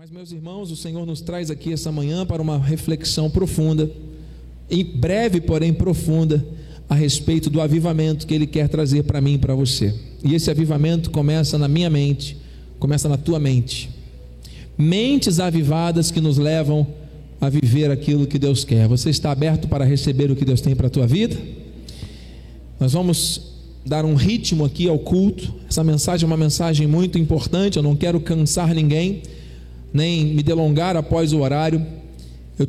Mas, meus irmãos, o Senhor nos traz aqui essa manhã para uma reflexão profunda, em breve, porém profunda, a respeito do avivamento que Ele quer trazer para mim e para você. E esse avivamento começa na minha mente, começa na tua mente. Mentes avivadas que nos levam a viver aquilo que Deus quer. Você está aberto para receber o que Deus tem para a tua vida? Nós vamos dar um ritmo aqui ao culto. Essa mensagem é uma mensagem muito importante, eu não quero cansar ninguém nem me delongar após o horário. Eu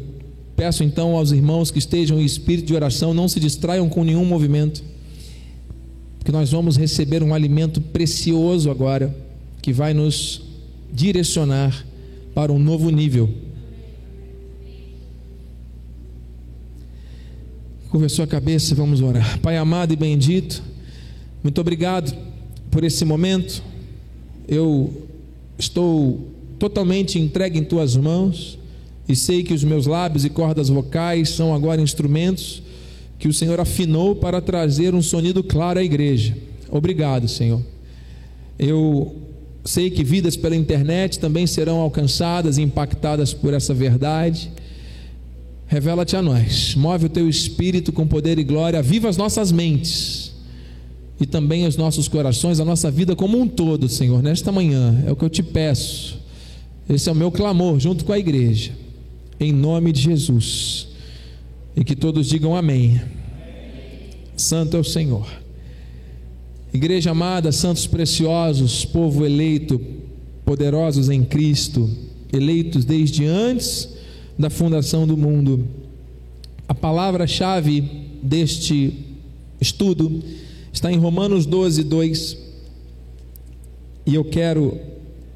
peço então aos irmãos que estejam em espírito de oração, não se distraiam com nenhum movimento, porque nós vamos receber um alimento precioso agora, que vai nos direcionar para um novo nível. Curva sua cabeça, vamos orar. Pai amado e bendito, muito obrigado por esse momento. Eu estou totalmente entregue em tuas mãos, e sei que os meus lábios e cordas vocais são agora instrumentos que o Senhor afinou para trazer um sonido claro à igreja. Obrigado, Senhor. Eu sei que vidas pela internet também serão alcançadas e impactadas por essa verdade. Revela-te a nós, move o teu espírito com poder e glória, aviva as nossas mentes e também os nossos corações, a nossa vida como um todo, Senhor, nesta manhã. É o que eu te peço esse é o meu clamor junto com a igreja, em nome de Jesus. E que todos digam amém. Santo é o Senhor. Igreja amada, santos preciosos, povo eleito, poderosos em Cristo, eleitos desde antes da fundação do mundo. A palavra-chave deste estudo está em Romanos 12, 2. E eu quero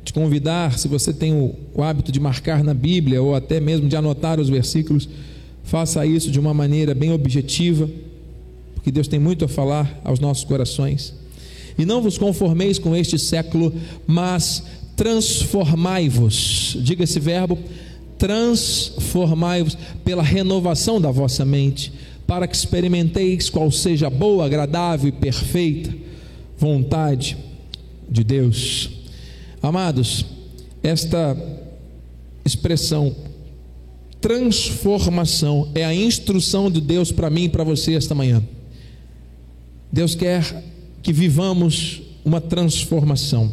te convidar, se você tem o, o hábito de marcar na Bíblia ou até mesmo de anotar os versículos, faça isso de uma maneira bem objetiva, porque Deus tem muito a falar aos nossos corações. E não vos conformeis com este século, mas transformai-vos. Diga esse verbo: transformai-vos pela renovação da vossa mente, para que experimenteis qual seja a boa, agradável e perfeita vontade de Deus. Amados, esta expressão transformação é a instrução de Deus para mim e para você esta manhã. Deus quer que vivamos uma transformação.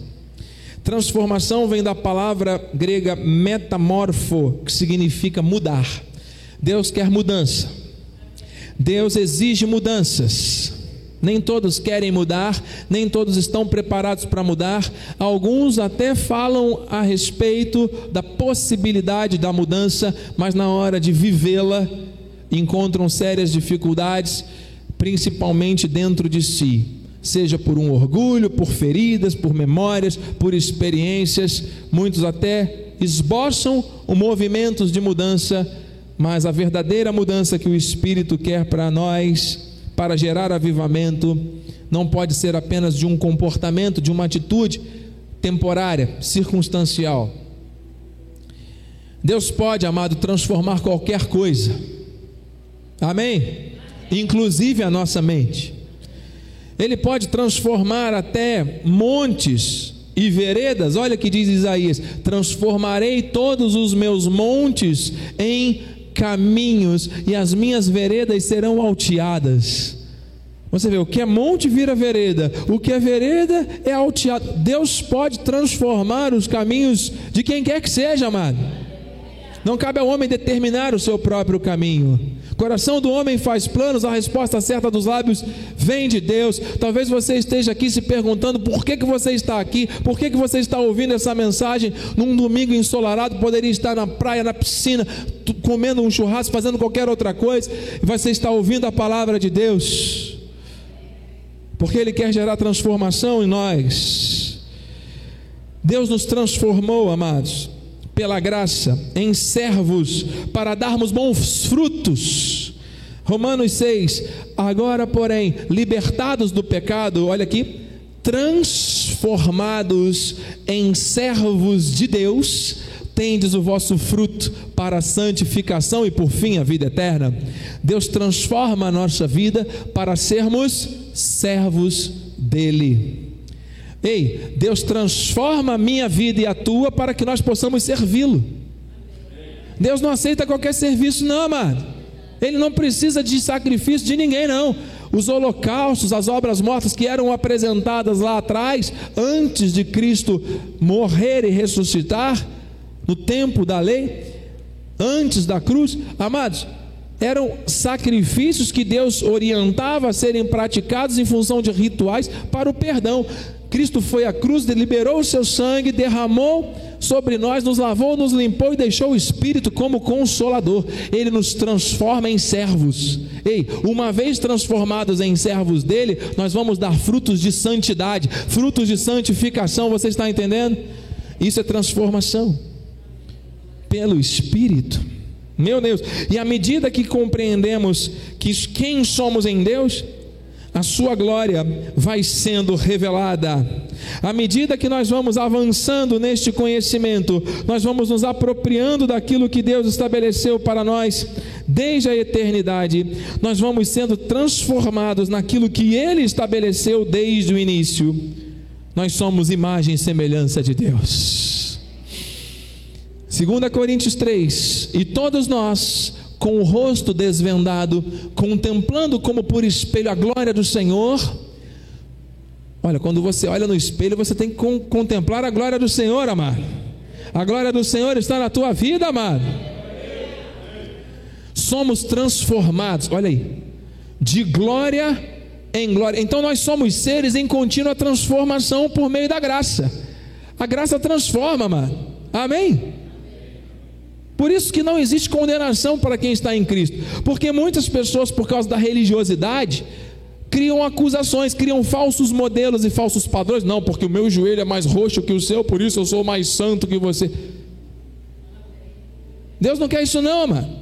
Transformação vem da palavra grega metamorfo, que significa mudar. Deus quer mudança. Deus exige mudanças. Nem todos querem mudar, nem todos estão preparados para mudar. Alguns até falam a respeito da possibilidade da mudança, mas na hora de vivê-la encontram sérias dificuldades, principalmente dentro de si, seja por um orgulho, por feridas, por memórias, por experiências. Muitos até esboçam movimentos de mudança, mas a verdadeira mudança que o Espírito quer para nós para gerar avivamento não pode ser apenas de um comportamento, de uma atitude temporária, circunstancial. Deus pode, amado, transformar qualquer coisa. Amém? Inclusive a nossa mente. Ele pode transformar até montes e veredas. Olha que diz Isaías: transformarei todos os meus montes em caminhos e as minhas veredas serão alteadas. Você vê, o que é monte vira vereda, o que é vereda é alteado. Deus pode transformar os caminhos de quem quer que seja, amado. Não cabe ao homem determinar o seu próprio caminho. Coração do homem faz planos, a resposta certa dos lábios vem de Deus. Talvez você esteja aqui se perguntando por que, que você está aqui, por que, que você está ouvindo essa mensagem num domingo ensolarado, poderia estar na praia, na piscina, comendo um churrasco, fazendo qualquer outra coisa, e você está ouvindo a palavra de Deus, porque Ele quer gerar transformação em nós. Deus nos transformou, amados pela graça, em servos, para darmos bons frutos. Romanos 6, agora, porém, libertados do pecado, olha aqui, transformados em servos de Deus, tendes o vosso fruto para a santificação e por fim a vida eterna. Deus transforma a nossa vida para sermos servos dele. Ei, Deus transforma a minha vida e a tua para que nós possamos servi-lo. Deus não aceita qualquer serviço, não, amado. Ele não precisa de sacrifício de ninguém, não. Os holocaustos, as obras mortas que eram apresentadas lá atrás, antes de Cristo morrer e ressuscitar, no tempo da lei, antes da cruz, amados, eram sacrifícios que Deus orientava a serem praticados em função de rituais para o perdão. Cristo foi à cruz, liberou o seu sangue, derramou sobre nós, nos lavou, nos limpou e deixou o Espírito como consolador. Ele nos transforma em servos. Ei, uma vez transformados em servos dele, nós vamos dar frutos de santidade, frutos de santificação. Você está entendendo? Isso é transformação pelo Espírito. Meu Deus, e à medida que compreendemos que quem somos em Deus, a sua glória vai sendo revelada. À medida que nós vamos avançando neste conhecimento, nós vamos nos apropriando daquilo que Deus estabeleceu para nós desde a eternidade, nós vamos sendo transformados naquilo que Ele estabeleceu desde o início. Nós somos imagem e semelhança de Deus. 2 Coríntios 3: E todos nós com o rosto desvendado, contemplando como por espelho a glória do Senhor. Olha, quando você olha no espelho, você tem que contemplar a glória do Senhor, amado. A glória do Senhor está na tua vida, amado. Somos transformados, olha aí, de glória em glória. Então nós somos seres em contínua transformação por meio da graça. A graça transforma, amado. Amém? Por isso que não existe condenação para quem está em Cristo, porque muitas pessoas, por causa da religiosidade, criam acusações, criam falsos modelos e falsos padrões. Não, porque o meu joelho é mais roxo que o seu, por isso eu sou mais santo que você. Deus não quer isso, não, mano.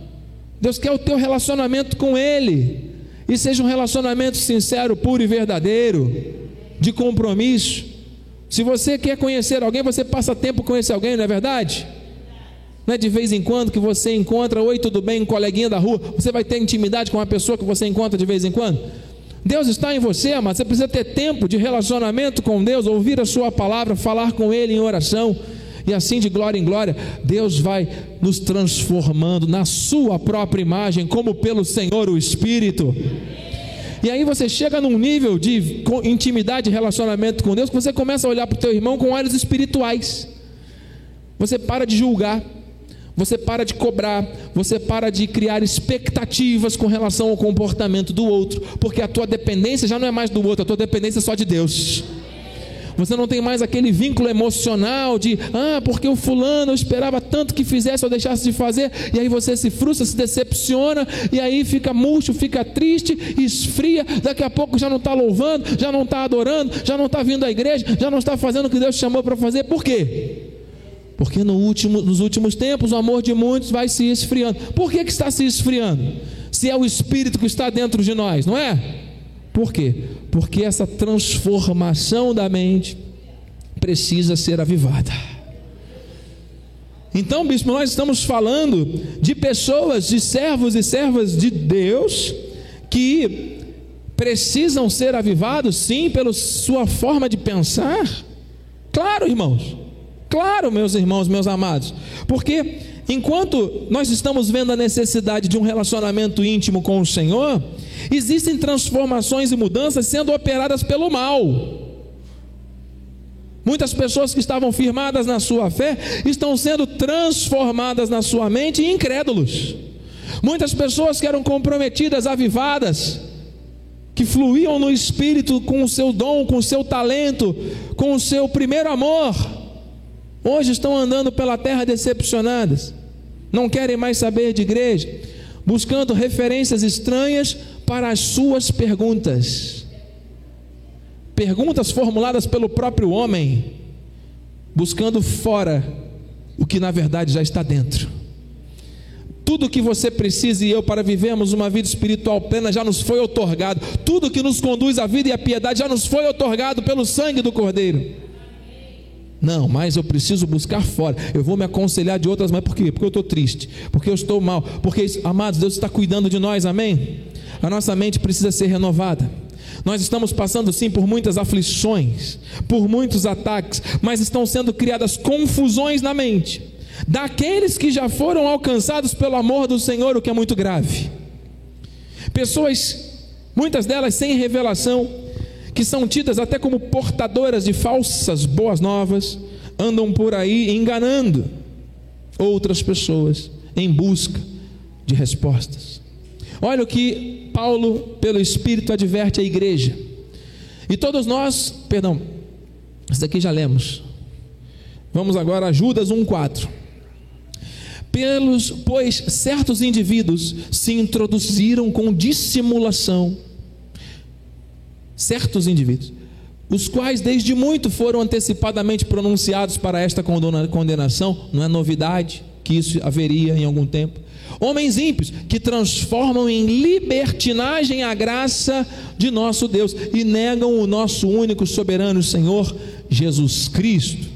Deus quer o teu relacionamento com Ele, e seja um relacionamento sincero, puro e verdadeiro, de compromisso. Se você quer conhecer alguém, você passa tempo esse alguém, não é verdade? Não é de vez em quando que você encontra, oi, tudo bem, um coleguinha da rua, você vai ter intimidade com uma pessoa que você encontra de vez em quando? Deus está em você, mas você precisa ter tempo de relacionamento com Deus, ouvir a Sua palavra, falar com Ele em oração, e assim de glória em glória, Deus vai nos transformando na Sua própria imagem, como pelo Senhor o Espírito. E aí você chega num nível de intimidade e relacionamento com Deus que você começa a olhar para o teu irmão com olhos espirituais. Você para de julgar. Você para de cobrar, você para de criar expectativas com relação ao comportamento do outro, porque a tua dependência já não é mais do outro, a tua dependência é só de Deus. Você não tem mais aquele vínculo emocional de, ah, porque o fulano eu esperava tanto que fizesse ou deixasse de fazer, e aí você se frustra, se decepciona, e aí fica murcho, fica triste, esfria, daqui a pouco já não está louvando, já não está adorando, já não está vindo à igreja, já não está fazendo o que Deus chamou para fazer, por quê? Porque no último, nos últimos tempos o amor de muitos vai se esfriando. Por que, que está se esfriando? Se é o Espírito que está dentro de nós, não é? Por quê? Porque essa transformação da mente precisa ser avivada. Então, bispo, nós estamos falando de pessoas, de servos e servas de Deus que precisam ser avivados, sim, pela sua forma de pensar. Claro, irmãos. Claro, meus irmãos, meus amados, porque enquanto nós estamos vendo a necessidade de um relacionamento íntimo com o Senhor, existem transformações e mudanças sendo operadas pelo mal. Muitas pessoas que estavam firmadas na sua fé estão sendo transformadas na sua mente e incrédulos. Muitas pessoas que eram comprometidas, avivadas, que fluíam no espírito com o seu dom, com o seu talento, com o seu primeiro amor, Hoje estão andando pela terra decepcionadas, não querem mais saber de igreja, buscando referências estranhas para as suas perguntas. Perguntas formuladas pelo próprio homem, buscando fora o que na verdade já está dentro. Tudo que você precisa e eu para vivermos uma vida espiritual plena já nos foi otorgado. Tudo que nos conduz à vida e à piedade já nos foi otorgado pelo sangue do Cordeiro. Não, mas eu preciso buscar fora. Eu vou me aconselhar de outras maneiras. Por quê? Porque eu estou triste. Porque eu estou mal. Porque, amados, Deus está cuidando de nós, amém? A nossa mente precisa ser renovada. Nós estamos passando sim por muitas aflições, por muitos ataques, mas estão sendo criadas confusões na mente daqueles que já foram alcançados pelo amor do Senhor, o que é muito grave. Pessoas, muitas delas sem revelação, que são tidas até como portadoras de falsas boas novas, andam por aí enganando outras pessoas em busca de respostas. Olha o que Paulo, pelo Espírito, adverte a igreja. E todos nós, perdão, isso daqui já lemos. Vamos agora a Judas 1,4. Pelos, pois certos indivíduos se introduziram com dissimulação, certos indivíduos, os quais desde muito foram antecipadamente pronunciados para esta condenação, não é novidade que isso haveria em algum tempo. Homens ímpios que transformam em libertinagem a graça de nosso Deus e negam o nosso único soberano Senhor Jesus Cristo.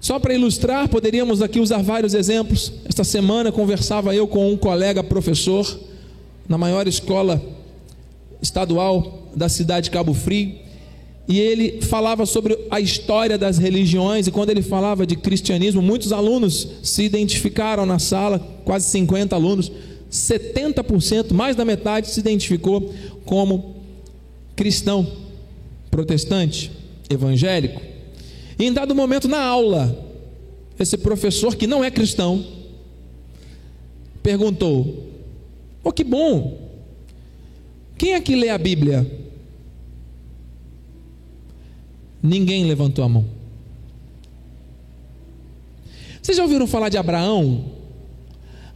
Só para ilustrar, poderíamos aqui usar vários exemplos. Esta semana conversava eu com um colega professor na maior escola estadual da cidade de Cabo Frio, e ele falava sobre a história das religiões, e quando ele falava de cristianismo, muitos alunos se identificaram na sala, quase 50 alunos, 70%, mais da metade se identificou como cristão, protestante, evangélico. E em dado momento na aula, esse professor que não é cristão perguntou: "Oh, que bom! Quem é que lê a Bíblia?" Ninguém levantou a mão. Vocês já ouviram falar de Abraão?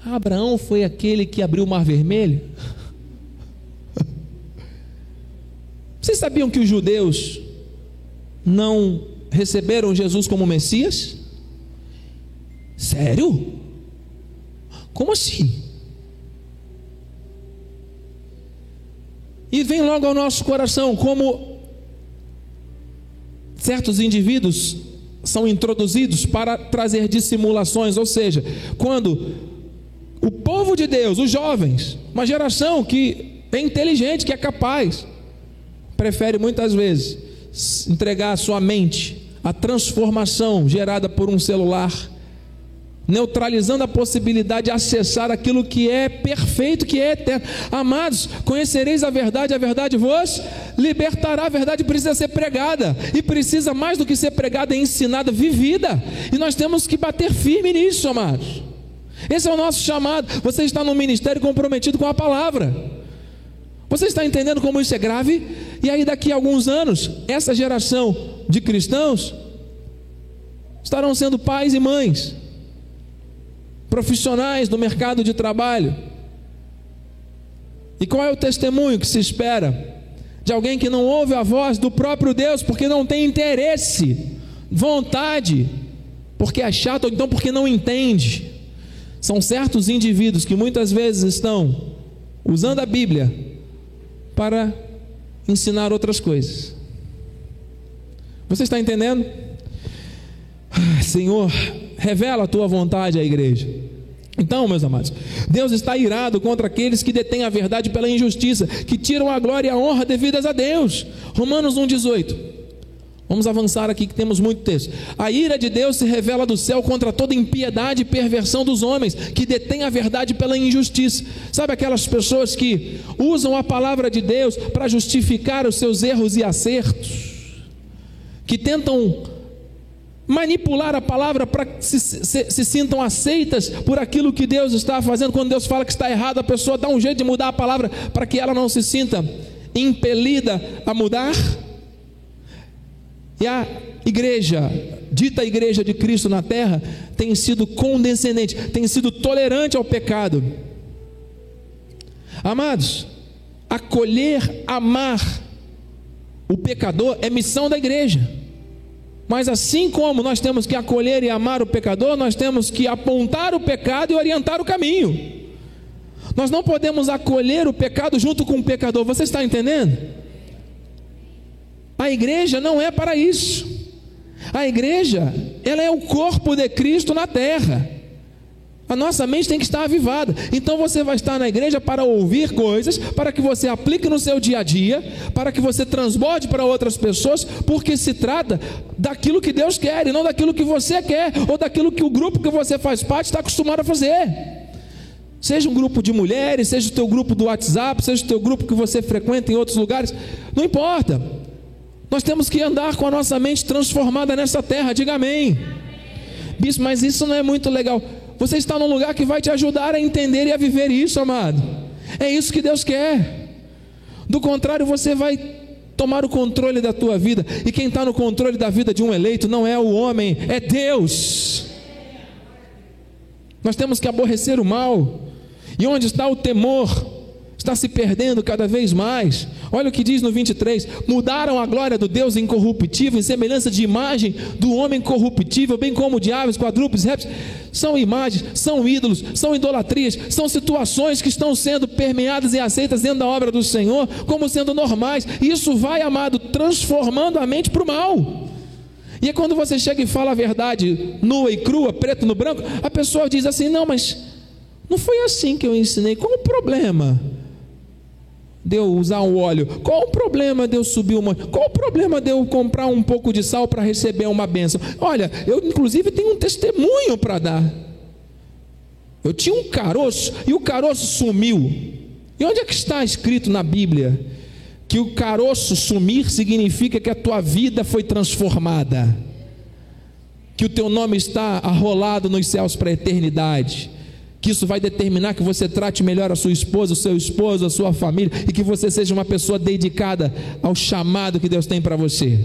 Abraão foi aquele que abriu o Mar Vermelho? Vocês sabiam que os judeus não receberam Jesus como Messias? Sério? Como assim? E vem logo ao nosso coração como certos indivíduos são introduzidos para trazer dissimulações, ou seja, quando o povo de Deus, os jovens, uma geração que é inteligente, que é capaz, prefere muitas vezes entregar a sua mente a transformação gerada por um celular, neutralizando a possibilidade de acessar aquilo que é perfeito, que é eterno. Amados, conhecereis a verdade, a verdade vos libertará. A verdade precisa ser pregada, e precisa mais do que ser pregada, é ensinada, vivida. E nós temos que bater firme nisso, amados. Esse é o nosso chamado. Você está no ministério comprometido com a palavra. Você está entendendo como isso é grave? E aí, daqui a alguns anos, essa geração de cristãos estarão sendo pais e mães, profissionais do mercado de trabalho. E qual é o testemunho que se espera de alguém que não ouve a voz do próprio Deus porque não tem interesse, vontade, porque é chato ou então porque não entende? São certos indivíduos que muitas vezes estão usando a Bíblia para ensinar outras coisas. Você está entendendo? Senhor, revela a tua vontade à igreja. Então, meus amados, Deus está irado contra aqueles que detêm a verdade pela injustiça, que tiram a glória e a honra devidas a Deus. Romanos 1,18. Vamos avançar aqui que temos muito texto. A ira de Deus se revela do céu contra toda impiedade e perversão dos homens que detêm a verdade pela injustiça. Sabe aquelas pessoas que usam a palavra de Deus para justificar os seus erros e acertos? Que tentam manipular a palavra para que se, se, se, sintam aceitas por aquilo que Deus está fazendo. Quando Deus fala que está errado, a pessoa dá um jeito de mudar a palavra para que ela não se sinta impelida a mudar. E a igreja, dita igreja de Cristo na terra, tem sido condescendente, tem sido tolerante ao pecado. Amados, acolher, amar o pecador é missão da igreja. Mas assim como nós temos que acolher e amar o pecador, nós temos que apontar o pecado e orientar o caminho. Nós não podemos acolher o pecado junto com o pecador. Você está entendendo? A igreja não é para isso. A igreja, ela é o corpo de Cristo na terra. A nossa mente tem que estar avivada. Então você vai estar na igreja para ouvir coisas, para que você aplique no seu dia a dia, para que você transborde para outras pessoas, porque se trata daquilo que Deus quer e não daquilo que você quer, ou daquilo que o grupo que você faz parte está acostumado a fazer. Seja um grupo de mulheres, seja o teu grupo do WhatsApp, seja o teu grupo que você frequenta em outros lugares, não importa. Nós temos que andar com a nossa mente transformada nessa terra, diga amém. Bispo, mas isso não é muito legal. Você está num lugar que vai te ajudar a entender e a viver isso, amado. É isso que Deus quer. Do contrário, você vai tomar o controle da tua vida. E quem está no controle da vida de um eleito não é o homem, é Deus. Nós temos que aborrecer o mal. E onde está o temor? Está se perdendo cada vez mais. Olha o que diz no 23: mudaram a glória do Deus incorruptível em semelhança de imagem do homem corruptível, bem como de aves, quadrúpedes, répteis. São imagens, são ídolos, são idolatrias, são situações que estão sendo permeadas e aceitas dentro da obra do Senhor como sendo normais. Isso vai, amado, transformando a mente para o mal. E é quando você chega e fala a verdade nua e crua, preto no branco, a pessoa diz assim: não, mas não foi assim que eu ensinei. Qual o problema? De eu usar o óleo? Qual o problema de eu subir uma? Qual o problema de eu comprar um pouco de sal para receber uma bênção? Olha, eu inclusive tenho um testemunho para dar. Eu tinha um caroço e o caroço sumiu. E onde é que está escrito na Bíblia que o caroço sumir significa que a tua vida foi transformada? Que o teu nome está arrolado nos céus para a eternidade? Que isso vai determinar que você trate melhor a sua esposa, o seu esposo, a sua família e que você seja uma pessoa dedicada ao chamado que Deus tem para você.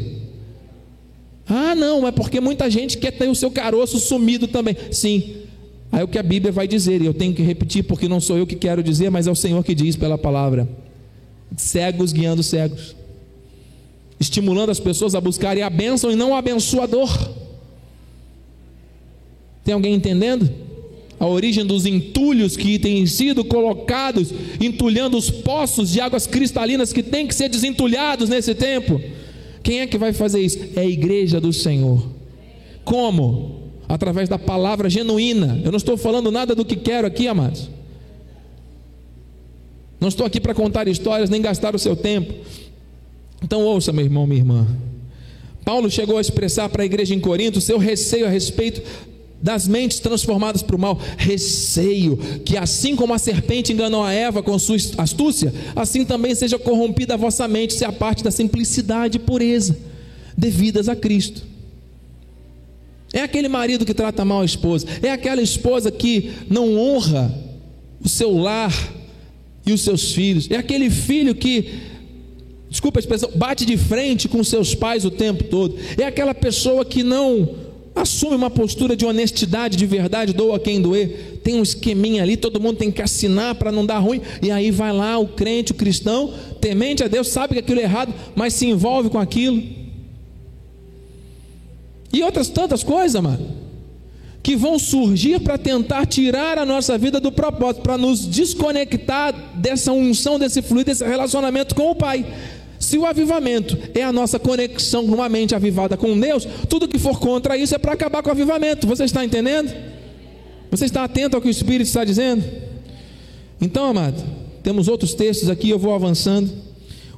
Ah, não, é porque muita gente quer ter o seu caroço sumido também. Sim, aí é o que a Bíblia vai dizer, e eu tenho que repetir porque não sou eu que quero dizer, mas é o Senhor que diz pela palavra: cegos guiando cegos, estimulando as pessoas a buscarem a bênção e não o abençoador. Tem alguém entendendo? A origem dos entulhos que têm sido colocados, entulhando os poços de águas cristalinas que têm que ser desentulhados nesse tempo. Quem é que vai fazer isso? É a igreja do Senhor. Como? Através da palavra genuína. Eu não estou falando nada do que quero aqui, amados. Não estou aqui para contar histórias nem gastar o seu tempo. Então ouça, meu irmão, minha irmã. Paulo chegou a expressar para a igreja em Corinto seu receio a respeito das mentes transformadas para o mal, receio que assim como a serpente enganou a Eva com sua astúcia, assim também seja corrompida a vossa mente, se a parte da simplicidade e pureza devidas a Cristo. É aquele marido que trata mal a esposa, é aquela esposa que não honra o seu lar e os seus filhos, é aquele filho que desculpa a expressão, bate de frente com seus pais o tempo todo, é aquela pessoa que não Assume uma postura de honestidade, de verdade, doa quem doer. Tem um esqueminha ali, todo mundo tem que assinar para não dar ruim. E aí vai lá o crente, o cristão, temente a Deus, sabe que aquilo é errado, mas se envolve com aquilo. E outras tantas coisas, mano que vão surgir para tentar tirar a nossa vida do propósito, para nos desconectar dessa unção, desse fluido, desse relacionamento com o Pai. Se o avivamento é a nossa conexão com uma mente avivada com Deus, tudo que for contra isso é para acabar com o avivamento. Você está entendendo? Você está atento ao que o Espírito está dizendo? Então, amado, temos outros textos aqui, eu vou avançando.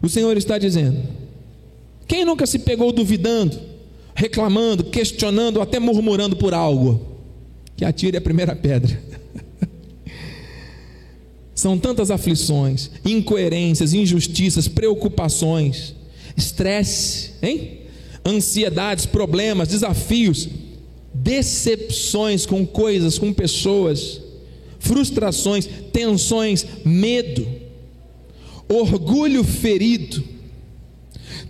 O Senhor está dizendo: quem nunca se pegou duvidando, reclamando, questionando, até murmurando por algo? Que atire a primeira pedra. São tantas aflições, incoerências, injustiças, preocupações, estresse, hein? ansiedades, problemas, desafios, decepções com coisas, com pessoas, frustrações, tensões, medo, orgulho ferido,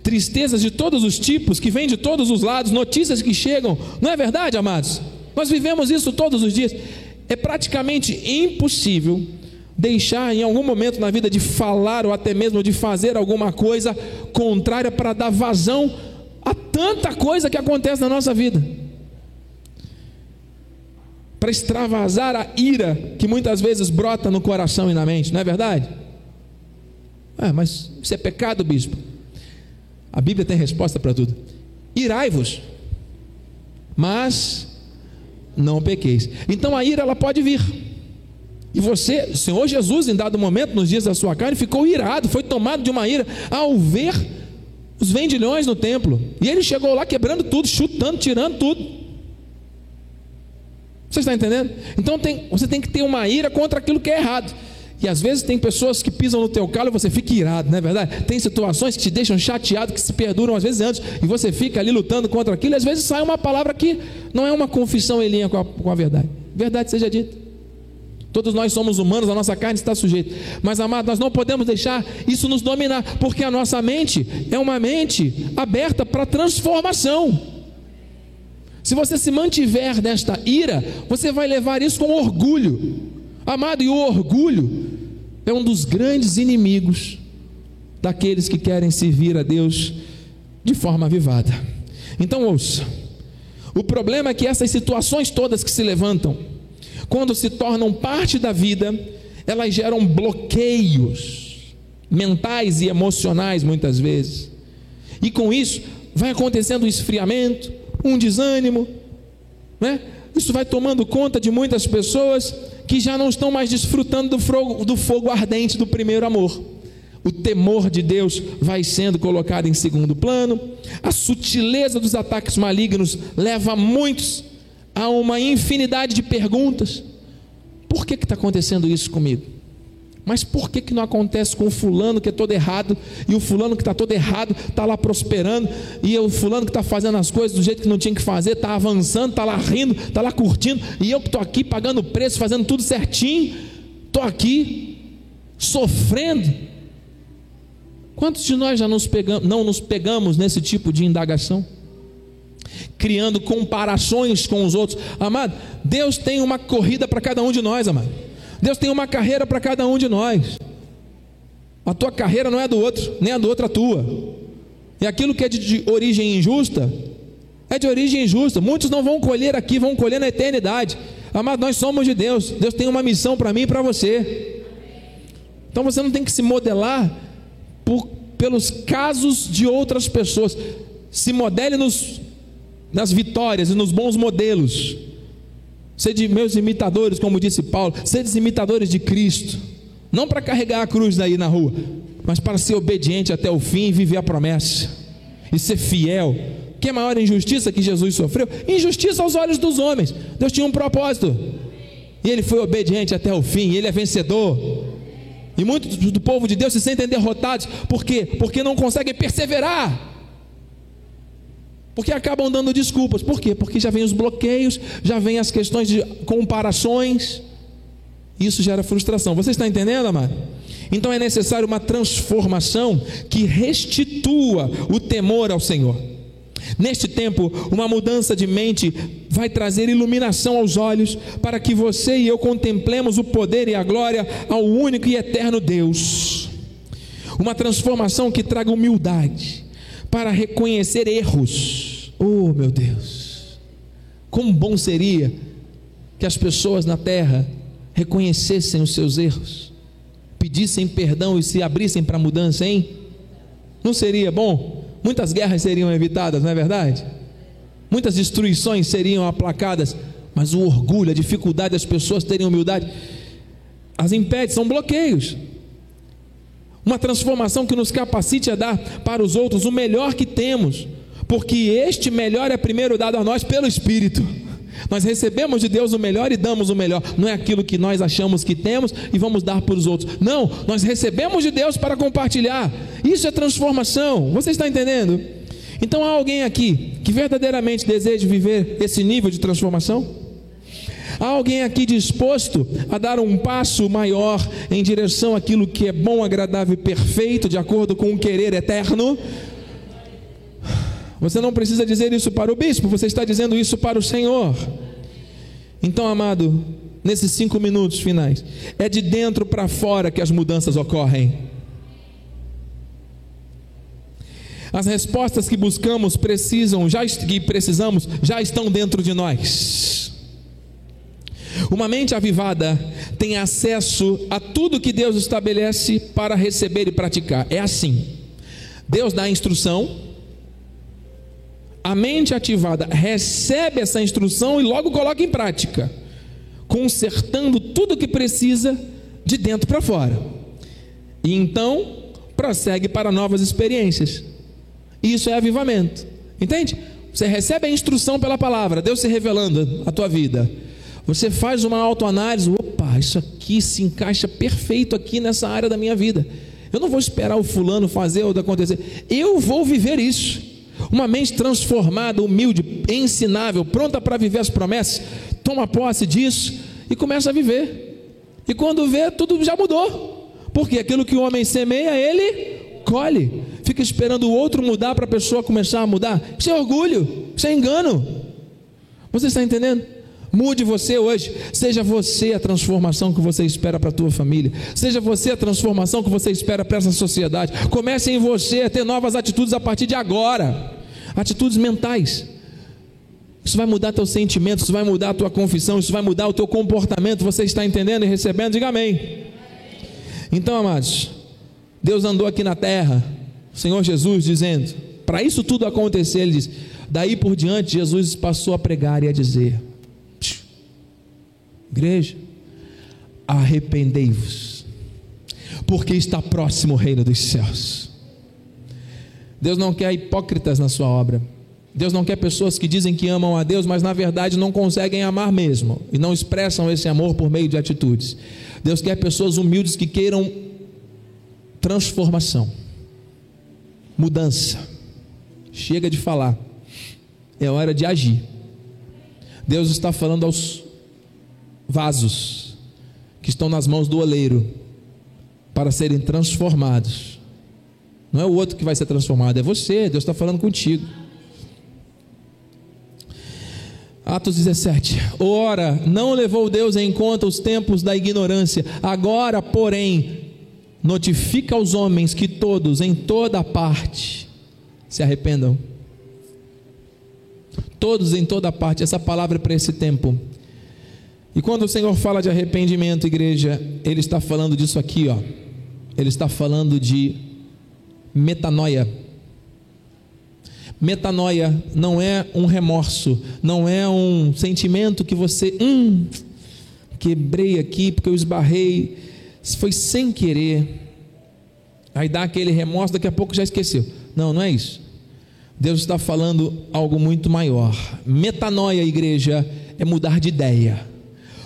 tristezas de todos os tipos que vêm de todos os lados, notícias que chegam, não é verdade, amados? Nós vivemos isso todos os dias. É praticamente impossível deixar em algum momento na vida de falar ou até mesmo de fazer alguma coisa contrária para dar vazão a tanta coisa que acontece na nossa vida. Para extravasar a ira que muitas vezes brota no coração e na mente, não é verdade? Ah, mas isso é pecado, bispo. A Bíblia tem resposta para tudo. Irai-vos, mas não pequeis. Então a ira ela pode vir. E você, o Senhor Jesus, em dado momento, nos dias da sua carne, ficou irado, foi tomado de uma ira ao ver os vendilhões no templo. E ele chegou lá quebrando tudo, chutando, tirando tudo. Você está entendendo? Então tem, você tem que ter uma ira contra aquilo que é errado. E às vezes tem pessoas que pisam no teu calo e você fica irado, não é verdade? Tem situações que te deixam chateado, que se perduram às vezes antes, e você fica ali lutando contra aquilo, e às vezes sai uma palavra que não é uma confissão em linha com a, com a verdade. Verdade seja dita. Todos nós somos humanos, a nossa carne está sujeita. Mas, amado, nós não podemos deixar isso nos dominar, porque a nossa mente é uma mente aberta para transformação. Se você se mantiver nesta ira, você vai levar isso com orgulho. Amado, e o orgulho é um dos grandes inimigos daqueles que querem servir a Deus de forma avivada. Então ouça: o problema é que essas situações todas que se levantam, quando se tornam parte da vida, elas geram bloqueios mentais e emocionais muitas vezes. E com isso vai acontecendo um esfriamento, um desânimo, né? Isso vai tomando conta de muitas pessoas que já não estão mais desfrutando do fogo, do fogo ardente do primeiro amor. O temor de Deus vai sendo colocado em segundo plano, a sutileza dos ataques malignos leva muitos a uma infinidade de perguntas: por que está acontecendo isso comigo? Mas por que, que não acontece com o fulano que é todo errado, e o fulano que está todo errado está lá prosperando, e o fulano que está fazendo as coisas do jeito que não tinha que fazer, está avançando, está lá rindo, está lá curtindo, e eu que estou aqui pagando preço, fazendo tudo certinho, estou aqui sofrendo. Quantos de nós já nos pegamos, não nos pegamos nesse tipo de indagação? Criando comparações com os outros. Amado, Deus tem uma corrida para cada um de nós, amado. Deus tem uma carreira para cada um de nós. A tua carreira não é do outro, nem a do outro a tua. E aquilo que é de, de origem injusta, é de origem injusta. Muitos não vão colher aqui, vão colher na eternidade. Amado, nós somos de Deus. Deus tem uma missão para mim e para você. Então você não tem que se modelar por, pelos casos de outras pessoas. Se modele nos, nas vitórias e nos bons modelos. Sede meus imitadores, como disse Paulo, sede imitadores de Cristo. Não para carregar a cruz aí na rua, mas para ser obediente até o fim e viver a promessa. E ser fiel. Que é a maior injustiça que Jesus sofreu? Injustiça aos olhos dos homens. Deus tinha um propósito. E ele foi obediente até o fim, ele é vencedor. E muitos do povo de Deus se sentem derrotados, por quê? Porque não conseguem perseverar. Porque acabam dando desculpas. Por quê? Porque já vem os bloqueios, já vem as questões de comparações. Isso gera frustração. Você está entendendo, amado? Então é necessário uma transformação que restitua o temor ao Senhor. Neste tempo, uma mudança de mente vai trazer iluminação aos olhos para que você e eu contemplemos o poder e a glória ao único e eterno Deus. Uma transformação que traga humildade para reconhecer erros. Oh, meu Deus! Como bom seria que as pessoas na terra reconhecessem os seus erros, pedissem perdão e se abrissem para a mudança, hein? Não seria bom? Muitas guerras seriam evitadas, não é verdade? Muitas destruições seriam aplacadas, mas o orgulho, a dificuldade das pessoas terem humildade, as impede, são bloqueios uma transformação que nos capacite a dar para os outros o melhor que temos, porque este melhor é primeiro dado a nós pelo Espírito. Nós recebemos de Deus o melhor e damos o melhor. Não é aquilo que nós achamos que temos e vamos dar para os outros. Não, nós recebemos de Deus para compartilhar. Isso é transformação. Você está entendendo? Então há alguém aqui que verdadeiramente deseja viver esse nível de transformação? Há alguém aqui disposto a dar um passo maior em direção àquilo que é bom, agradável e perfeito, de acordo com o querer eterno? Você não precisa dizer isso para o bispo, você está dizendo isso para o Senhor. Então, amado, nesses cinco minutos finais, é de dentro para fora que as mudanças ocorrem. As respostas que buscamos precisam, já que precisamos, já estão dentro de nós. Uma mente avivada tem acesso a tudo que Deus estabelece para receber e praticar. É assim. Deus dá a instrução, A mente ativada recebe essa instrução e logo coloca em prática, consertando tudo o que precisa de dentro para fora. E então prossegue para novas experiências. Isso é avivamento. Entende? Você recebe a instrução pela palavra, Deus se revelando a tua vida. Você faz uma autoanálise, opa, isso aqui se encaixa perfeito aqui nessa área da minha vida. Eu não vou esperar o fulano fazer ou acontecer. Eu vou viver isso. Uma mente transformada, humilde, ensinável, pronta para viver as promessas, toma posse disso e começa a viver. E quando vê, tudo já mudou. Porque aquilo que o homem semeia, ele colhe. Fica esperando o outro mudar para a pessoa começar a mudar. Isso é orgulho, isso é engano. Você está entendendo? Mude você hoje. Seja você a transformação que você espera para a tua família. Seja você a transformação que você espera para essa sociedade. Comece em você a ter novas atitudes a partir de agora. Atitudes mentais. Isso vai mudar teus sentimentos, isso vai mudar a tua confissão, isso vai mudar o teu comportamento. Você está entendendo e recebendo? Diga amém. Então, amados, Deus andou aqui na terra, o Senhor Jesus dizendo, para isso tudo acontecer, ele diz, daí por diante Jesus passou a pregar e a dizer: Igreja, arrependei-vos, porque está próximo o reino dos céus. Deus não quer hipócritas na sua obra. Deus não quer pessoas que dizem que amam a Deus, mas na verdade não conseguem amar mesmo e não expressam esse amor por meio de atitudes. Deus quer pessoas humildes que queiram transformação, mudança. Chega de falar, é hora de agir. Deus está falando aos vasos que estão nas mãos do oleiro para serem transformados. Não é o outro que vai ser transformado, é você. Deus está falando contigo. Atos 17. Ora, não levou Deus em conta os tempos da ignorância. Agora, porém, notifica aos homens que todos, em toda parte, se arrependam. Todos em toda parte. Essa palavra é para esse tempo. E quando o Senhor fala de arrependimento, igreja, Ele está falando disso aqui, ó. Ele está falando de metanoia. Metanoia não é um remorso, não é um sentimento que você, hum, quebrei aqui porque eu esbarrei, foi sem querer. Aí dá aquele remorso, daqui a pouco já esqueceu. Não, não é isso. Deus está falando algo muito maior. Metanoia, igreja, é mudar de ideia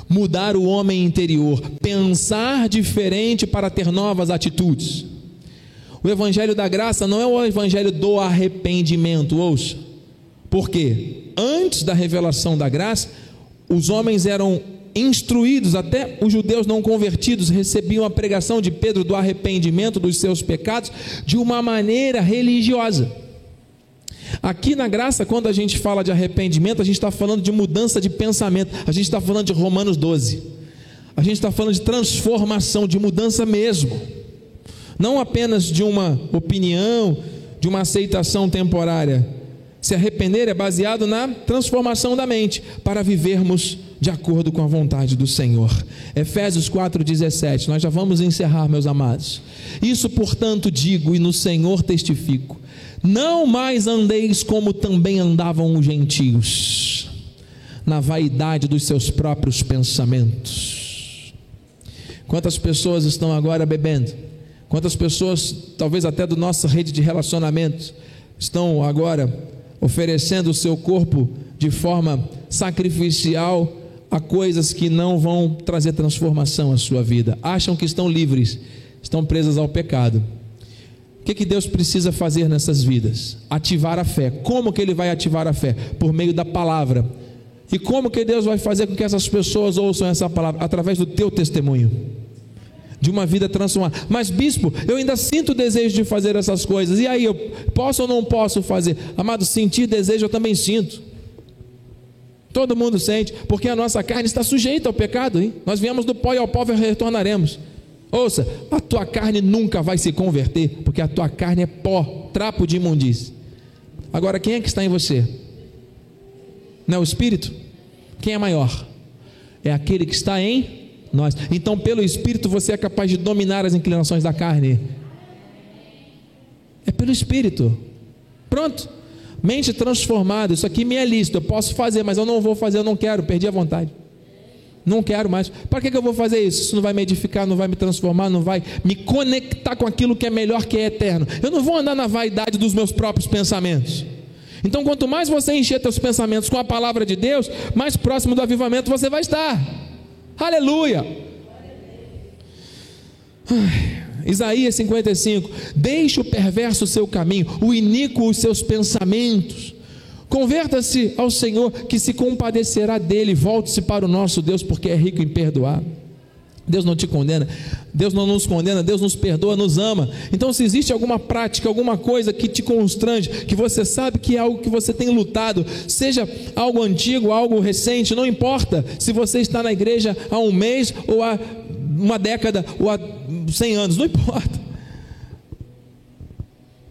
mudar o homem interior, pensar diferente para ter novas atitudes. O evangelho da graça não é o evangelho do arrependimento, ouça. Porque antes da revelação da graça, os homens eram instruídos, até os judeus não convertidos recebiam a pregação de Pedro do arrependimento dos seus pecados de uma maneira religiosa. Aqui na graça, quando a gente fala de arrependimento, a gente está falando de mudança de pensamento, a gente está falando de Romanos 12, a gente está falando de transformação, de mudança mesmo, não apenas de uma opinião, de uma aceitação temporária. Se arrepender é baseado na transformação da mente para vivermos de acordo com a vontade do Senhor. Efésios 4:17. Nós já vamos encerrar, meus amados. Isso, portanto, digo e no Senhor testifico não mais andeis como também andavam os gentios, na vaidade dos seus próprios pensamentos. Quantas pessoas estão agora bebendo? Quantas pessoas, talvez até da nossa rede de relacionamentos, estão agora oferecendo o seu corpo de forma sacrificial a coisas que não vão trazer transformação à sua vida? Acham que estão livres, estão presas ao pecado. O que, que Deus precisa fazer nessas vidas? Ativar a fé. Como que Ele vai ativar a fé? Por meio da palavra. E como que Deus vai fazer com que essas pessoas ouçam essa palavra? Através do teu testemunho. De uma vida transformada. Mas, bispo, eu ainda sinto o desejo de fazer essas coisas. E aí, eu posso ou não posso fazer? Amado, sentir desejo eu também sinto. Todo mundo sente, porque a nossa carne está sujeita ao pecado. Hein? Nós viemos do pó e ao pó retornaremos. Ouça, a tua carne nunca vai se converter, porque a tua carne é pó, trapo de imundície. Agora, quem é que está em você? Não é o Espírito? Quem é maior? É aquele que está em nós. Então, pelo Espírito, você é capaz de dominar as inclinações da carne. É pelo Espírito. Pronto. Mente transformada, isso aqui me é lícito, eu posso fazer, mas eu não vou fazer, eu não quero, perdi a vontade. Não quero mais. Para que, que eu vou fazer isso? Isso não vai me edificar, não vai me transformar, não vai me conectar com aquilo que é melhor, que é eterno. Eu não vou andar na vaidade dos meus próprios pensamentos. Então, quanto mais você encher seus pensamentos com a palavra de Deus, mais próximo do avivamento você vai estar. Aleluia! Ai, Isaías 55: Deixe o perverso seu caminho, o iníquo os seus pensamentos. Converta-se ao Senhor, que se compadecerá dele. Volte-se para o nosso Deus, porque é rico em perdoar. Deus não te condena, Deus não nos condena, Deus nos perdoa, nos ama. Então, se existe alguma prática, alguma coisa que te constrange, que você sabe que é algo que você tem lutado, seja algo antigo, algo recente, não importa se você está na igreja há um mês ou há uma década ou há cem anos, não importa.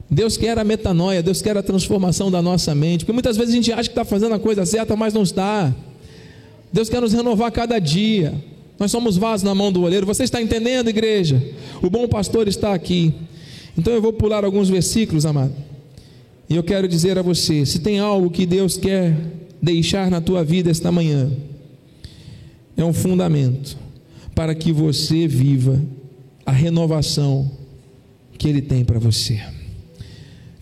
Deus quer a metanoia, Deus quer a transformação da nossa mente, porque muitas vezes a gente acha que está fazendo a coisa certa, mas não está. Deus quer nos renovar cada dia. Nós somos vasos na mão do oleiro. Você está entendendo, igreja? O bom pastor está aqui. Então eu vou pular alguns versículos, amado. E eu quero dizer a você: se tem algo que Deus quer deixar na tua vida esta manhã, é um fundamento para que você viva a renovação que Ele tem para você.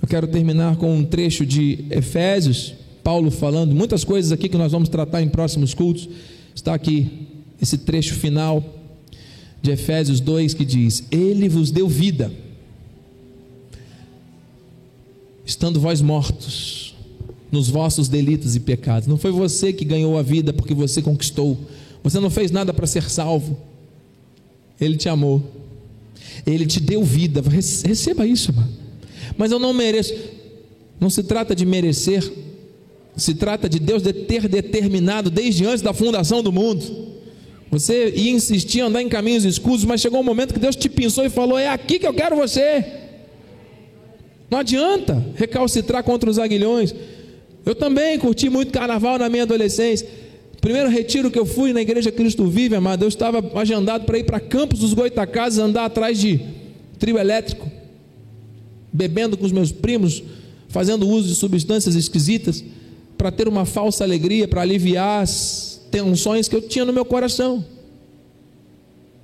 Eu quero terminar com um trecho de Efésios, Paulo falando muitas coisas aqui que nós vamos tratar em próximos cultos. Está aqui esse trecho final de Efésios 2 que diz: Ele vos deu vida, estando vós mortos nos vossos delitos e pecados. Não foi você que ganhou a vida porque você conquistou. Você não fez nada para ser salvo. Ele te amou. Ele te deu vida. Receba isso, mano mas eu não mereço. Não se trata de merecer, se trata de Deus de ter determinado desde antes da fundação do mundo. Você ia insistir andar em caminhos escuros, mas chegou um momento que Deus te pensou e falou: É aqui que eu quero você. Não adianta recalcitrar contra os aguilhões. Eu também curti muito carnaval na minha adolescência. Primeiro retiro que eu fui na igreja Cristo Vive, amado, eu estava agendado para ir para Campos dos Goitacazes andar atrás de trio elétrico bebendo com os meus primos, fazendo uso de substâncias esquisitas, para ter uma falsa alegria, para aliviar as tensões que eu tinha no meu coração.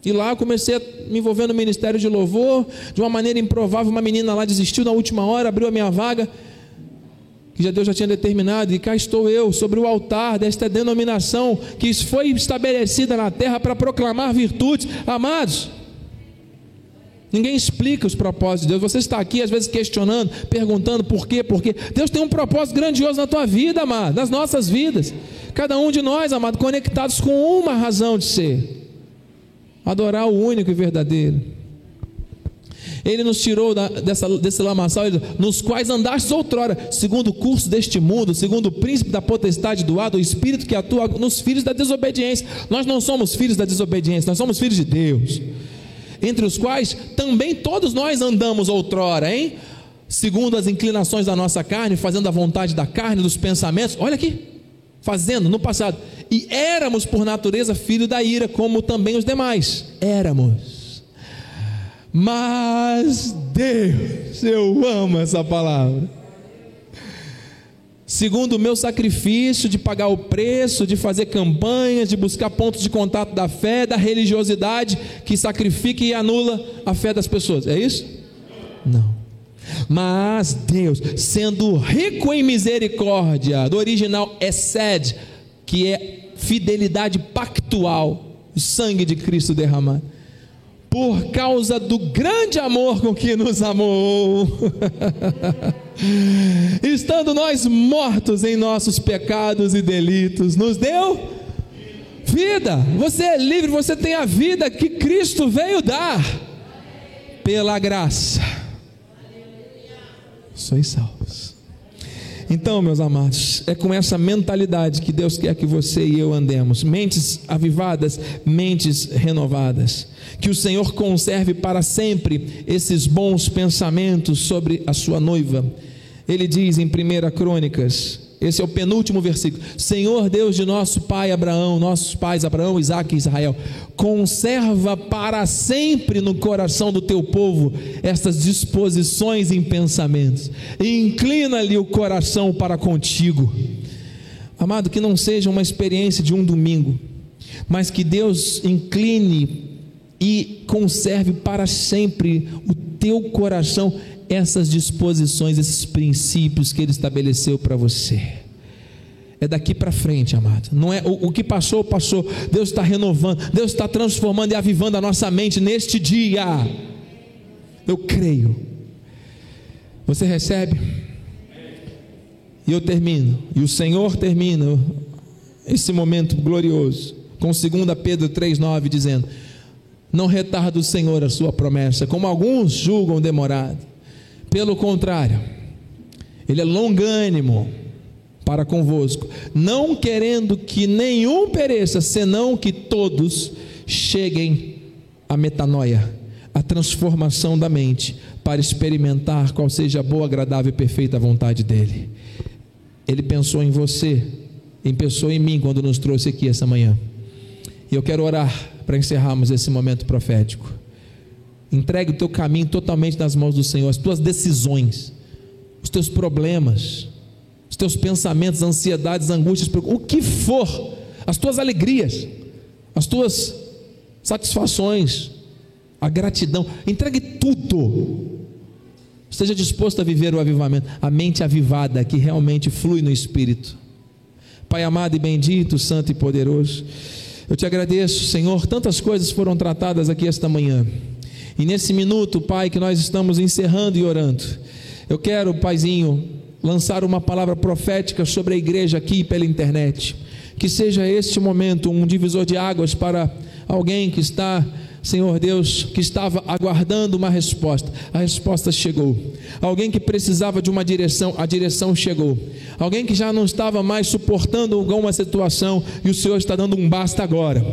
E lá eu comecei a me envolver no ministério de louvor, de uma maneira improvável, uma menina lá desistiu na última hora, abriu a minha vaga, que já Deus já tinha determinado, e cá estou eu, sobre o altar desta denominação que foi estabelecida na terra para proclamar virtudes. Amados, Ninguém explica os propósitos de Deus. Você está aqui, às vezes, questionando, perguntando por quê, por quê. Deus tem um propósito grandioso na tua vida, amado, nas nossas vidas. Cada um de nós, amado, conectados com uma razão de ser: adorar o único e verdadeiro. Ele nos tirou da, dessa, desse lamaçal, nos quais andastes outrora, segundo o curso deste mundo, segundo o príncipe da potestade do ar, o espírito que atua nos filhos da desobediência. Nós não somos filhos da desobediência, nós somos filhos de Deus entre os quais também todos nós andamos outrora, hein? Segundo as inclinações da nossa carne, fazendo a vontade da carne, dos pensamentos. Olha aqui, fazendo no passado. E éramos por natureza filho da ira, como também os demais. Éramos. Mas Deus, eu amo essa palavra segundo o meu sacrifício de pagar o preço, de fazer campanhas, de buscar pontos de contato da fé, da religiosidade que sacrifica e anula a fé das pessoas. É isso? Não. Mas Deus, sendo rico em misericórdia, do original sed, que é fidelidade pactual, o sangue de Cristo derramado por causa do grande amor com que nos amou. Estando nós mortos em nossos pecados e delitos, nos deu vida. Você é livre, você tem a vida que Cristo veio dar pela graça. Sois salvos. Então, meus amados, é com essa mentalidade que Deus quer que você e eu andemos, mentes avivadas, mentes renovadas. Que o Senhor conserve para sempre esses bons pensamentos sobre a sua noiva. Ele diz em 1 Crônicas Esse é o penúltimo versículo. Senhor Deus de nosso pai Abraão, nossos pais Abraão, Isaac e Israel, conserva para sempre no coração do teu povo estas disposições e pensamentos, inclina-lhe o coração para contigo. Amado, que não seja uma experiência de um domingo, mas que Deus incline e conserve para sempre o teu coração essas disposições, esses princípios que Ele estabeleceu para você. É daqui para frente, amado. Não é o, o que passou, passou. Deus está renovando, Deus está transformando e avivando a nossa mente neste dia. Eu creio. Você recebe? E eu termino. E o Senhor termina esse momento glorioso com 2 Pedro 3,9 dizendo: Não retarda o Senhor a sua promessa, como alguns julgam demorado pelo contrário, ele é longânimo para convosco, não querendo que nenhum pereça, senão que todos cheguem à metanoia, à transformação da mente, para experimentar qual seja a boa, agradável e perfeita vontade dele. Ele pensou em você, ele pensou em mim quando nos trouxe aqui essa manhã. E eu quero orar para encerrarmos esse momento profético. Entregue o teu caminho totalmente nas mãos do Senhor, as tuas decisões, os teus problemas, os teus pensamentos, ansiedades, angústias, o que for, as tuas alegrias, as tuas satisfações, a gratidão, entregue tudo. Esteja disposto a viver o avivamento, a mente avivada que realmente flui no Espírito. Pai amado e bendito, santo e poderoso, eu te agradeço, Senhor, tantas coisas foram tratadas aqui esta manhã. E nesse minuto, Pai, que nós estamos encerrando e orando, eu quero, Paizinho, lançar uma palavra profética sobre a igreja aqui pela internet. Que seja este momento um divisor de águas para alguém que está Senhor Deus, que estava aguardando uma resposta, a resposta chegou. Alguém que precisava de uma direção, a direção chegou. Alguém que já não estava mais suportando alguma situação e o Senhor está dando um basta agora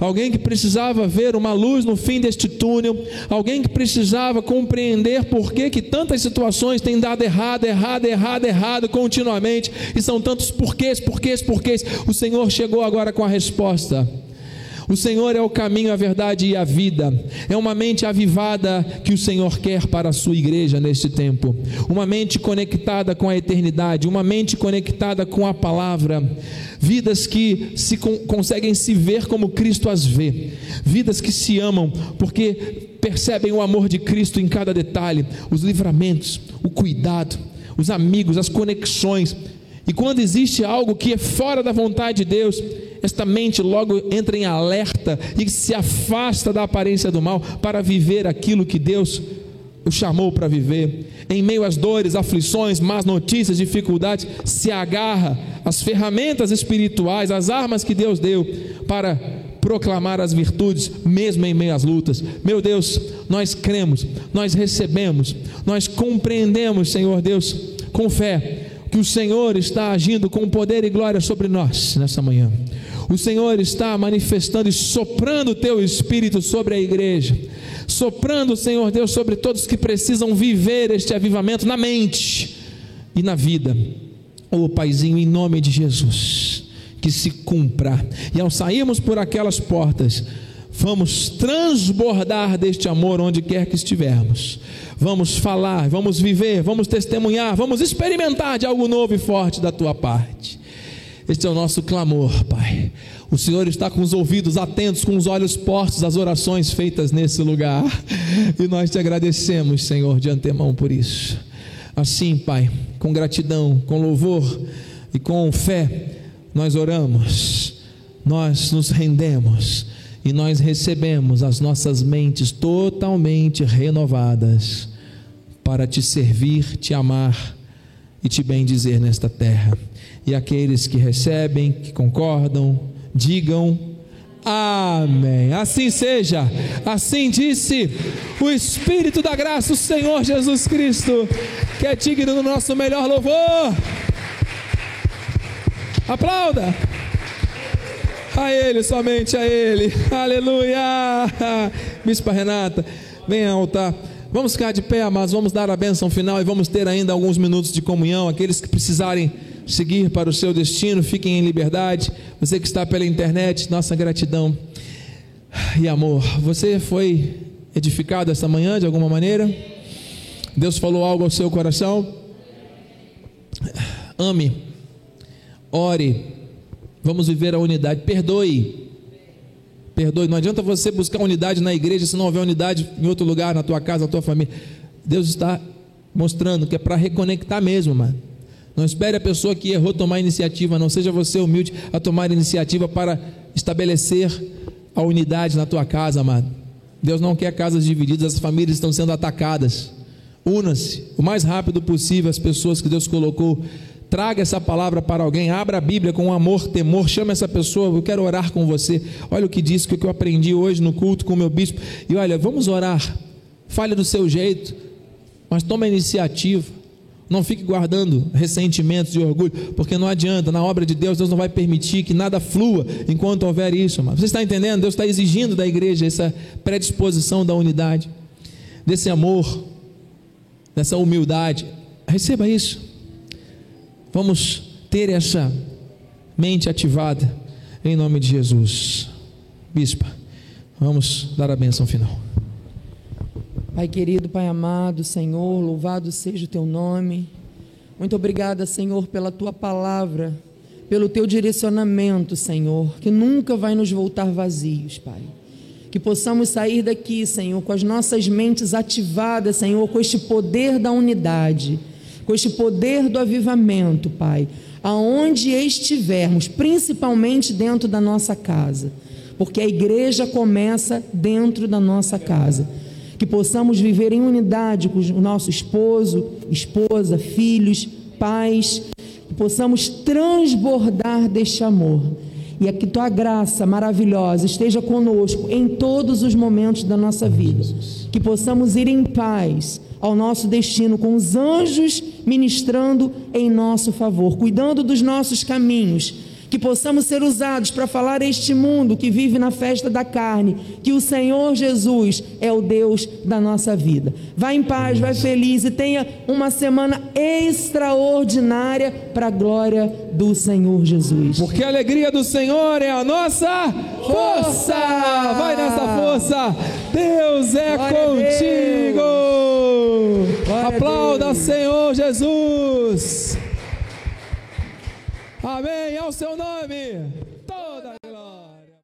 alguém que precisava ver uma luz no fim deste túnel, alguém que precisava compreender por que, que tantas situações têm dado errado, errado, errado, errado continuamente, e são tantos porquês, porquês, porquês. O Senhor chegou agora com a resposta. O Senhor é o caminho, a verdade e a vida. É uma mente avivada que o Senhor quer para a sua igreja neste tempo. Uma mente conectada com a eternidade, uma mente conectada com a palavra. Vidas que se conseguem se ver como Cristo as vê. Vidas que se amam porque percebem o amor de Cristo em cada detalhe, os livramentos, o cuidado, os amigos, as conexões. E quando existe algo que é fora da vontade de Deus, esta mente logo entra em alerta e se afasta da aparência do mal para viver aquilo que Deus o chamou para viver. Em meio às dores, aflições, más notícias, dificuldades, se agarra às ferramentas espirituais, às armas que Deus deu para proclamar as virtudes, mesmo em meio às lutas. Meu Deus, nós cremos, nós recebemos, nós compreendemos, Senhor Deus, com fé, que o Senhor está agindo com poder e glória sobre nós nessa manhã. O Senhor está manifestando e soprando o teu espírito sobre a igreja, soprando, Senhor Deus, sobre todos que precisam viver este avivamento na mente e na vida. Oh, Paizinho, em nome de Jesus, que se cumpra. E ao sairmos por aquelas portas, vamos transbordar deste amor onde quer que estivermos. Vamos falar, vamos viver, vamos testemunhar, vamos experimentar de algo novo e forte da tua parte. Este é o nosso clamor, Pai. O Senhor está com os ouvidos atentos, com os olhos postos às orações feitas nesse lugar. E nós te agradecemos, Senhor, de antemão por isso. Assim, Pai, com gratidão, com louvor e com fé, nós oramos, nós nos rendemos e nós recebemos as nossas mentes totalmente renovadas para te servir, te amar e te bendizer nesta terra e aqueles que recebem, que concordam, digam Amém. Assim seja. Assim disse o Espírito da graça, o Senhor Jesus Cristo, que é digno do nosso melhor louvor. Aplauda. A Ele, somente a Ele. Aleluia. Bispa Renata, venha ao altar. Vamos ficar de pé, mas vamos dar a bênção final e vamos ter ainda alguns minutos de comunhão. Aqueles que precisarem seguir para o seu destino, fiquem em liberdade. Você que está pela internet, nossa gratidão e amor. Você foi edificado esta manhã de alguma maneira? Deus falou algo ao seu coração? Ame, ore, vamos viver a unidade, perdoe. Perdoe, não adianta você buscar unidade na igreja se não houver unidade em outro lugar, na tua casa, na tua família. Deus está mostrando que é para reconectar mesmo, mano. Não espere a pessoa que errou tomar iniciativa, não seja você humilde a tomar iniciativa para estabelecer a unidade na tua casa, amado. Deus não quer casas divididas, as famílias estão sendo atacadas. Una-se o mais rápido possível as pessoas que Deus colocou. Traga essa palavra para alguém, abra a Bíblia com amor, temor, chama essa pessoa, eu quero orar com você. Olha o que disse, o que eu aprendi hoje no culto com o meu bispo. E olha, vamos orar. Fale do seu jeito, mas toma a iniciativa. Não fique guardando ressentimentos e orgulho, porque não adianta, na obra de Deus, Deus não vai permitir que nada flua enquanto houver isso. Mas você está entendendo? Deus está exigindo da igreja essa predisposição da unidade, desse amor, dessa humildade. Receba isso. Vamos ter essa mente ativada em nome de Jesus. Bispa, vamos dar a bênção final. Pai querido, Pai amado, Senhor, louvado seja o teu nome. Muito obrigada, Senhor, pela tua palavra, pelo teu direcionamento, Senhor, que nunca vai nos voltar vazios, Pai. Que possamos sair daqui, Senhor, com as nossas mentes ativadas, Senhor, com este poder da unidade, com este poder do avivamento, Pai, aonde estivermos, principalmente dentro da nossa casa, porque a igreja começa dentro da nossa casa que possamos viver em unidade com o nosso esposo, esposa, filhos, pais, que possamos transbordar deste amor. E é que tua graça maravilhosa esteja conosco em todos os momentos da nossa vida. Que possamos ir em paz ao nosso destino, com os anjos ministrando em nosso favor, cuidando dos nossos caminhos que possamos ser usados para falar a este mundo que vive na festa da carne, que o Senhor Jesus é o Deus da nossa vida. Vá em paz, vai feliz e tenha uma semana extraordinária para a glória do Senhor Jesus. Porque a alegria do Senhor é a nossa força. Vai nessa força. Deus é glória contigo. Aplauda, Senhor Jesus. Amém, ao seu nome.